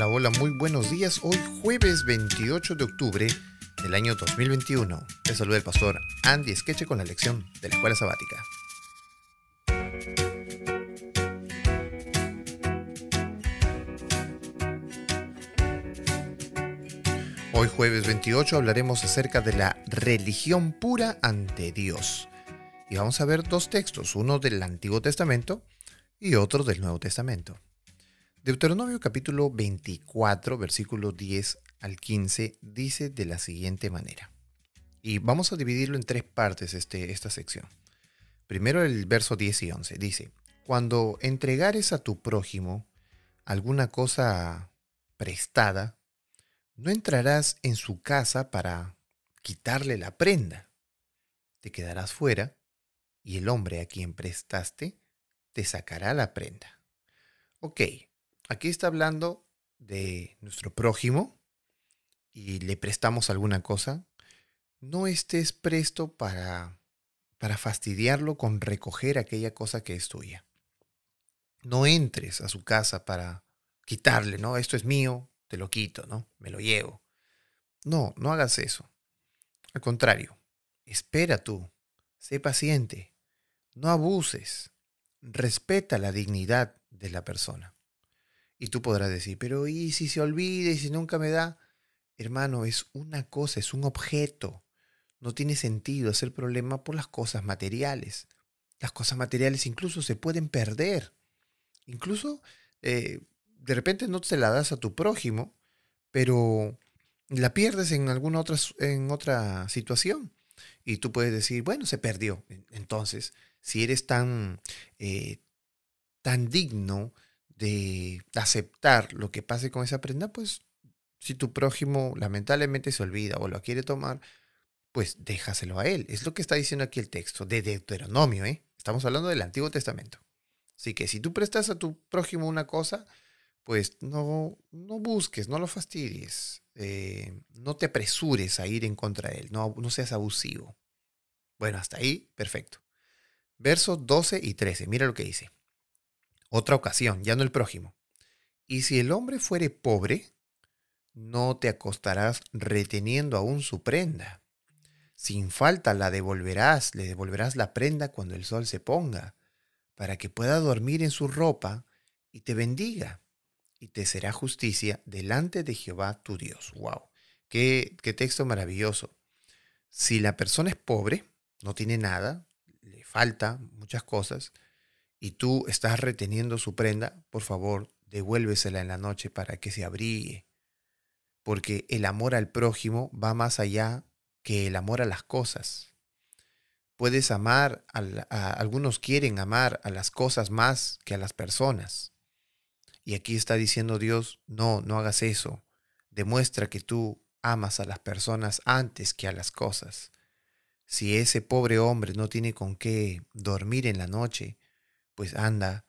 Hola, hola, muy buenos días. Hoy jueves 28 de octubre del año 2021. Te saluda el pastor Andy Skeche con la lección de la escuela sabática. Hoy jueves 28 hablaremos acerca de la religión pura ante Dios. Y vamos a ver dos textos, uno del Antiguo Testamento y otro del Nuevo Testamento. Deuteronomio capítulo 24, versículo 10 al 15 dice de la siguiente manera. Y vamos a dividirlo en tres partes este, esta sección. Primero el verso 10 y 11 dice, cuando entregares a tu prójimo alguna cosa prestada, no entrarás en su casa para quitarle la prenda. Te quedarás fuera y el hombre a quien prestaste te sacará la prenda. Ok, Aquí está hablando de nuestro prójimo y le prestamos alguna cosa. No estés presto para, para fastidiarlo con recoger aquella cosa que es tuya. No entres a su casa para quitarle, ¿no? Esto es mío, te lo quito, ¿no? Me lo llevo. No, no hagas eso. Al contrario, espera tú, sé paciente, no abuses, respeta la dignidad de la persona. Y tú podrás decir, pero ¿y si se olvida y si nunca me da? Hermano, es una cosa, es un objeto. No tiene sentido hacer problema por las cosas materiales. Las cosas materiales incluso se pueden perder. Incluso eh, de repente no te la das a tu prójimo, pero la pierdes en alguna otra, en otra situación. Y tú puedes decir, bueno, se perdió. Entonces, si eres tan, eh, tan digno de aceptar lo que pase con esa prenda, pues si tu prójimo lamentablemente se olvida o lo quiere tomar, pues déjaselo a él. Es lo que está diciendo aquí el texto de Deuteronomio, ¿eh? Estamos hablando del Antiguo Testamento. Así que si tú prestas a tu prójimo una cosa, pues no, no busques, no lo fastidies, eh, no te apresures a ir en contra de él, no, no seas abusivo. Bueno, hasta ahí, perfecto. Versos 12 y 13, mira lo que dice. Otra ocasión, ya no el prójimo. Y si el hombre fuere pobre, no te acostarás reteniendo aún su prenda. Sin falta la devolverás, le devolverás la prenda cuando el sol se ponga, para que pueda dormir en su ropa y te bendiga, y te será justicia delante de Jehová tu Dios. ¡Wow! Qué, qué texto maravilloso. Si la persona es pobre, no tiene nada, le falta muchas cosas, y tú estás reteniendo su prenda, por favor, devuélvesela en la noche para que se abrigue. Porque el amor al prójimo va más allá que el amor a las cosas. Puedes amar, a, algunos quieren amar a las cosas más que a las personas. Y aquí está diciendo Dios, no, no hagas eso. Demuestra que tú amas a las personas antes que a las cosas. Si ese pobre hombre no tiene con qué dormir en la noche, pues anda,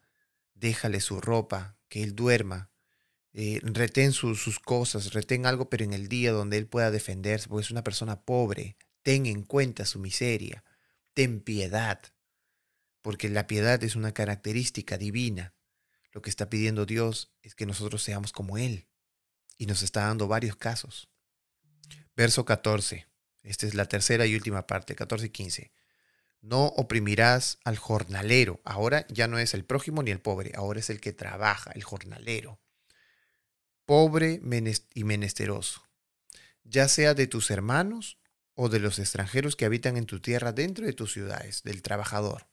déjale su ropa, que él duerma, eh, retén sus cosas, retén algo, pero en el día donde él pueda defenderse, porque es una persona pobre, ten en cuenta su miseria, ten piedad, porque la piedad es una característica divina. Lo que está pidiendo Dios es que nosotros seamos como Él, y nos está dando varios casos. Verso 14, esta es la tercera y última parte, 14 y 15. No oprimirás al jornalero. Ahora ya no es el prójimo ni el pobre, ahora es el que trabaja, el jornalero. Pobre y menesteroso, ya sea de tus hermanos o de los extranjeros que habitan en tu tierra dentro de tus ciudades, del trabajador.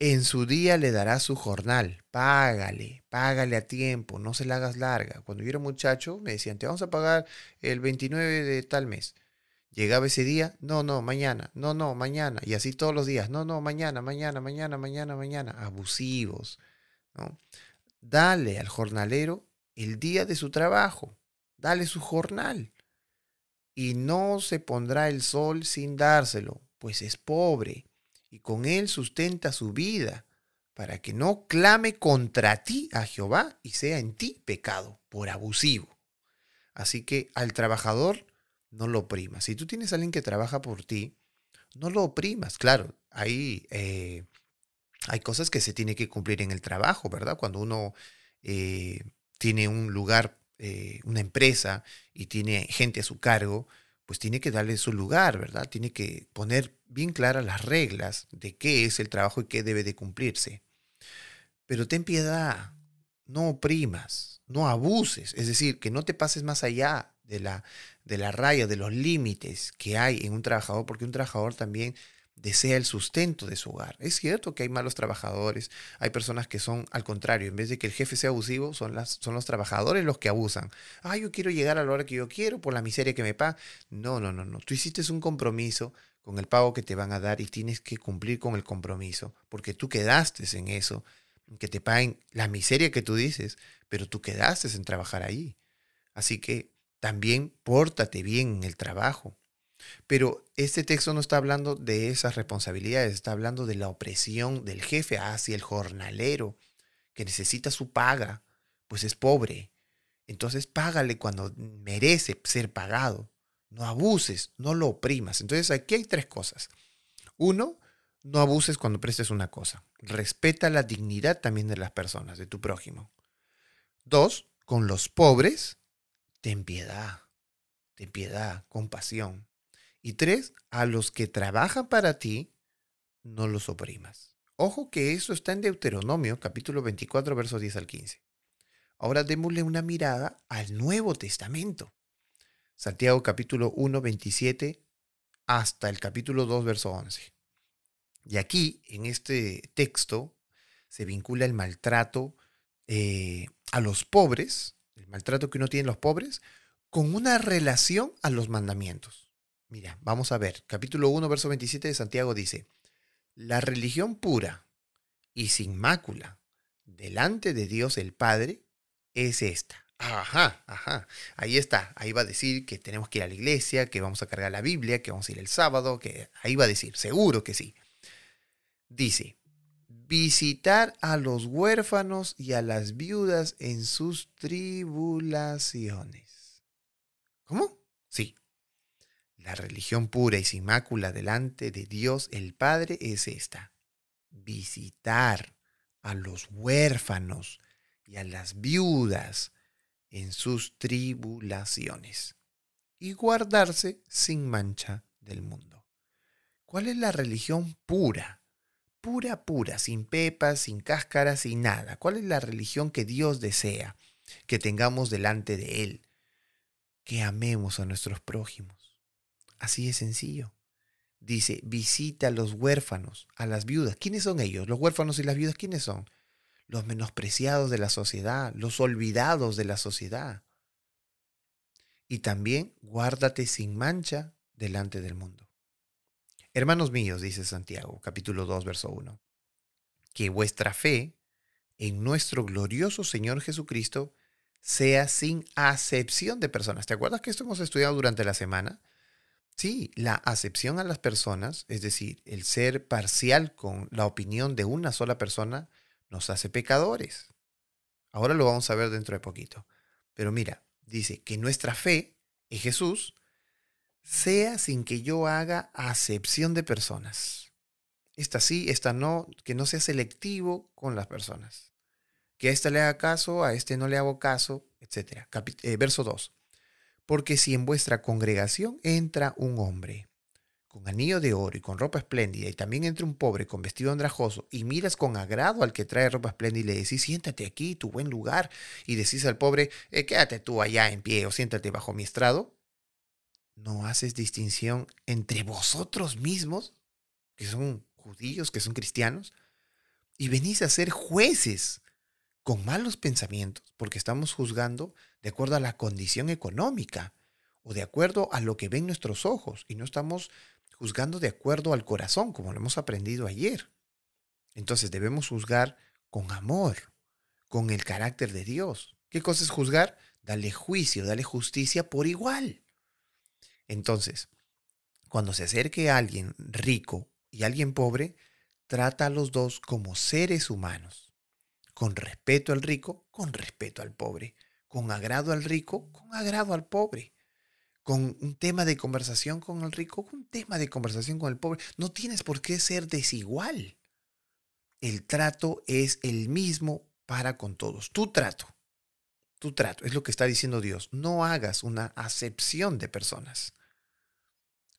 En su día le darás su jornal, págale, págale a tiempo, no se la hagas larga. Cuando yo era muchacho me decían, te vamos a pagar el 29 de tal mes. Llegaba ese día, no, no, mañana, no, no, mañana, y así todos los días, no, no, mañana, mañana, mañana, mañana, mañana, abusivos. ¿no? Dale al jornalero el día de su trabajo, dale su jornal, y no se pondrá el sol sin dárselo, pues es pobre, y con él sustenta su vida, para que no clame contra ti a Jehová y sea en ti pecado por abusivo. Así que al trabajador, no lo oprimas. Si tú tienes a alguien que trabaja por ti, no lo oprimas. Claro, hay, eh, hay cosas que se tiene que cumplir en el trabajo, ¿verdad? Cuando uno eh, tiene un lugar, eh, una empresa y tiene gente a su cargo, pues tiene que darle su lugar, ¿verdad? Tiene que poner bien claras las reglas de qué es el trabajo y qué debe de cumplirse. Pero ten piedad, no oprimas, no abuses, es decir, que no te pases más allá de la, de la raya, de los límites que hay en un trabajador, porque un trabajador también desea el sustento de su hogar. Es cierto que hay malos trabajadores, hay personas que son al contrario, en vez de que el jefe sea abusivo, son, las, son los trabajadores los que abusan. Ah, yo quiero llegar a la hora que yo quiero por la miseria que me paga. No, no, no, no. Tú hiciste un compromiso con el pago que te van a dar y tienes que cumplir con el compromiso, porque tú quedaste en eso, que te paguen la miseria que tú dices, pero tú quedaste en trabajar ahí. Así que también pórtate bien en el trabajo. Pero este texto no está hablando de esas responsabilidades, está hablando de la opresión del jefe hacia el jornalero, que necesita su paga, pues es pobre. Entonces págale cuando merece ser pagado. No abuses, no lo oprimas. Entonces aquí hay tres cosas. Uno, no abuses cuando prestes una cosa. Respeta la dignidad también de las personas, de tu prójimo. Dos, con los pobres, ten piedad, ten piedad, compasión. Y tres, a los que trabajan para ti, no los oprimas. Ojo que eso está en Deuteronomio, capítulo 24, versos 10 al 15. Ahora démosle una mirada al Nuevo Testamento. Santiago capítulo 1, 27 hasta el capítulo 2, verso 11. Y aquí, en este texto, se vincula el maltrato eh, a los pobres, el maltrato que uno tiene los pobres, con una relación a los mandamientos. Mira, vamos a ver, capítulo 1, verso 27 de Santiago dice, la religión pura y sin mácula delante de Dios el Padre es esta. Ajá, ajá. Ahí está. Ahí va a decir que tenemos que ir a la iglesia, que vamos a cargar la Biblia, que vamos a ir el sábado, que ahí va a decir, seguro que sí. Dice, visitar a los huérfanos y a las viudas en sus tribulaciones. ¿Cómo? Sí. La religión pura y sin mácula delante de Dios el Padre es esta. Visitar a los huérfanos y a las viudas en sus tribulaciones y guardarse sin mancha del mundo. ¿Cuál es la religión pura? Pura, pura, sin pepas, sin cáscaras, sin nada. ¿Cuál es la religión que Dios desea que tengamos delante de Él? Que amemos a nuestros prójimos. Así de sencillo. Dice, visita a los huérfanos, a las viudas. ¿Quiénes son ellos? Los huérfanos y las viudas, ¿quiénes son? Los menospreciados de la sociedad, los olvidados de la sociedad. Y también guárdate sin mancha delante del mundo. Hermanos míos, dice Santiago, capítulo 2, verso 1, que vuestra fe en nuestro glorioso Señor Jesucristo sea sin acepción de personas. ¿Te acuerdas que esto hemos estudiado durante la semana? Sí, la acepción a las personas, es decir, el ser parcial con la opinión de una sola persona, nos hace pecadores. Ahora lo vamos a ver dentro de poquito. Pero mira, dice que nuestra fe en Jesús sea sin que yo haga acepción de personas. Esta sí, esta no, que no sea selectivo con las personas. Que a esta le haga caso, a este no le hago caso, etc. Eh, verso 2. Porque si en vuestra congregación entra un hombre con anillo de oro y con ropa espléndida, y también entra un pobre con vestido andrajoso, y miras con agrado al que trae ropa espléndida y le decís, siéntate aquí, tu buen lugar, y decís al pobre, eh, quédate tú allá en pie o siéntate bajo mi estrado, no haces distinción entre vosotros mismos, que son judíos, que son cristianos, y venís a ser jueces con malos pensamientos, porque estamos juzgando de acuerdo a la condición económica o de acuerdo a lo que ven nuestros ojos, y no estamos juzgando de acuerdo al corazón, como lo hemos aprendido ayer. Entonces debemos juzgar con amor, con el carácter de Dios. ¿Qué cosa es juzgar? Dale juicio, dale justicia por igual. Entonces, cuando se acerque a alguien rico y alguien pobre, trata a los dos como seres humanos. Con respeto al rico, con respeto al pobre. Con agrado al rico, con agrado al pobre. Con un tema de conversación con el rico, con un tema de conversación con el pobre. No tienes por qué ser desigual. El trato es el mismo para con todos. Tu trato trato. Es lo que está diciendo Dios. No hagas una acepción de personas.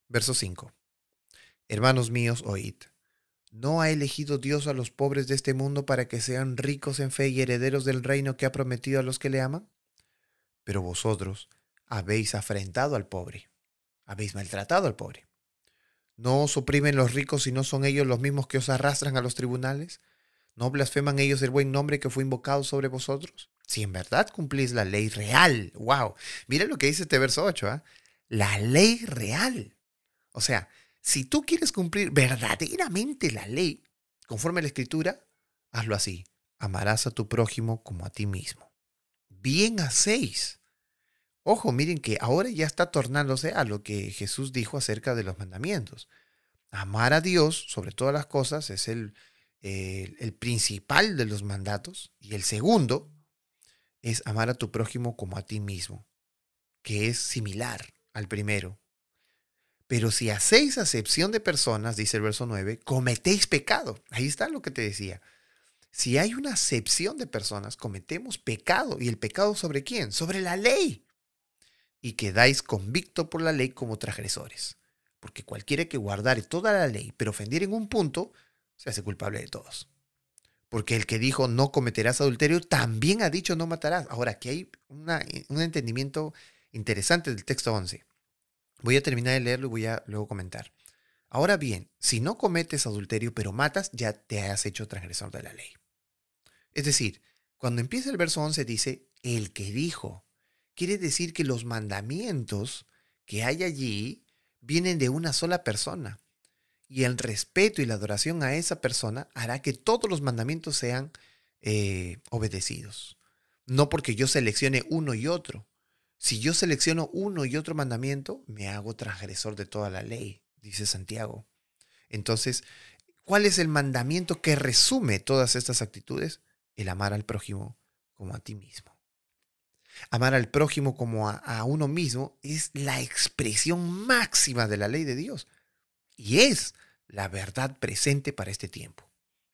Verso 5. Hermanos míos, oíd. ¿No ha elegido Dios a los pobres de este mundo para que sean ricos en fe y herederos del reino que ha prometido a los que le aman? Pero vosotros habéis afrentado al pobre, habéis maltratado al pobre. ¿No os oprimen los ricos y no son ellos los mismos que os arrastran a los tribunales? ¿No blasfeman ellos el buen nombre que fue invocado sobre vosotros? Si en verdad cumplís la ley real, wow. Mira lo que dice este verso 8, ¿ah? La ley real. O sea, si tú quieres cumplir verdaderamente la ley, conforme a la escritura, hazlo así. Amarás a tu prójimo como a ti mismo. Bien hacéis. Ojo, miren que ahora ya está tornándose a lo que Jesús dijo acerca de los mandamientos. Amar a Dios sobre todas las cosas es el, el, principal de los mandatos. Y el segundo es amar a tu prójimo como a ti mismo, que es similar al primero. Pero si hacéis acepción de personas, dice el verso 9, cometéis pecado. Ahí está lo que te decía. Si hay una acepción de personas, cometemos pecado. ¿Y el pecado sobre quién? Sobre la ley y quedáis convicto por la ley como transgresores. Porque cualquiera que guardare toda la ley, pero ofendiera en un punto, se hace culpable de todos. Porque el que dijo no cometerás adulterio, también ha dicho no matarás. Ahora, aquí hay un entendimiento interesante del texto 11. Voy a terminar de leerlo y voy a luego comentar. Ahora bien, si no cometes adulterio pero matas, ya te has hecho transgresor de la ley. Es decir, cuando empieza el verso 11 dice, el que dijo, quiere decir que los mandamientos que hay allí vienen de una sola persona. Y el respeto y la adoración a esa persona hará que todos los mandamientos sean eh, obedecidos. No porque yo seleccione uno y otro. Si yo selecciono uno y otro mandamiento, me hago transgresor de toda la ley, dice Santiago. Entonces, ¿cuál es el mandamiento que resume todas estas actitudes? El amar al prójimo como a ti mismo. Amar al prójimo como a, uno mismo es la expresión máxima de la ley de Dios. Y es la verdad presente para este tiempo.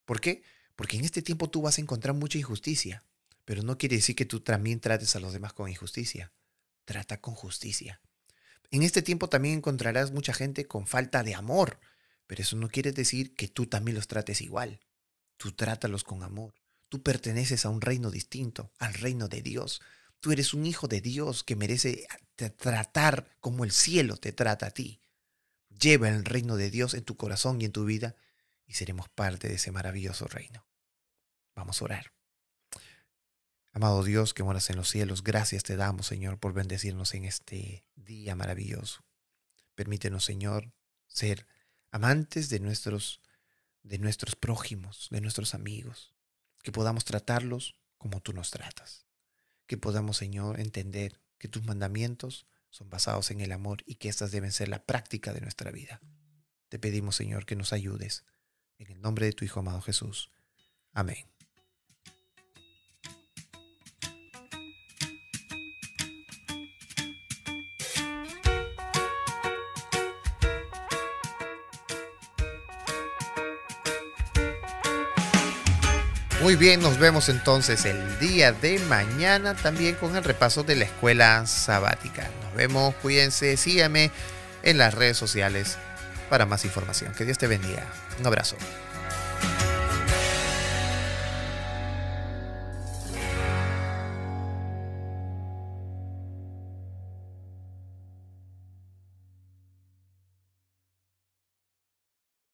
¿Por qué? Porque en este tiempo tú vas a encontrar mucha injusticia, pero no quiere decir que tú también trates a los demás con injusticia. Trata con justicia. En este tiempo también encontrarás mucha gente con falta de amor, pero eso no quiere decir que tú también los trates igual. Tú trátalos con amor. Tú perteneces a un reino distinto, al reino de Dios. Tú eres un hijo de Dios que merece tratar como el cielo te trata a ti. Lleva el reino de Dios en tu corazón y en tu vida y seremos parte de ese maravilloso reino. Vamos a orar. Amado Dios que moras en los cielos, gracias te damos, Señor, por bendecirnos en este día maravilloso. Permítenos, Señor, ser amantes de nuestros de nuestros prójimos, de nuestros amigos, que podamos tratarlos como tú nos tratas que podamos, Señor, entender que tus mandamientos son basados en el amor y que éstas deben ser la práctica de nuestra vida. Te pedimos, Señor, que nos ayudes. En el nombre de tu Hijo amado Jesús. Amén. Muy bien, nos vemos entonces el día de mañana también con el repaso de la escuela sabática. Nos vemos, cuídense, síganme en las redes sociales para más información. Que Dios te bendiga. Un abrazo.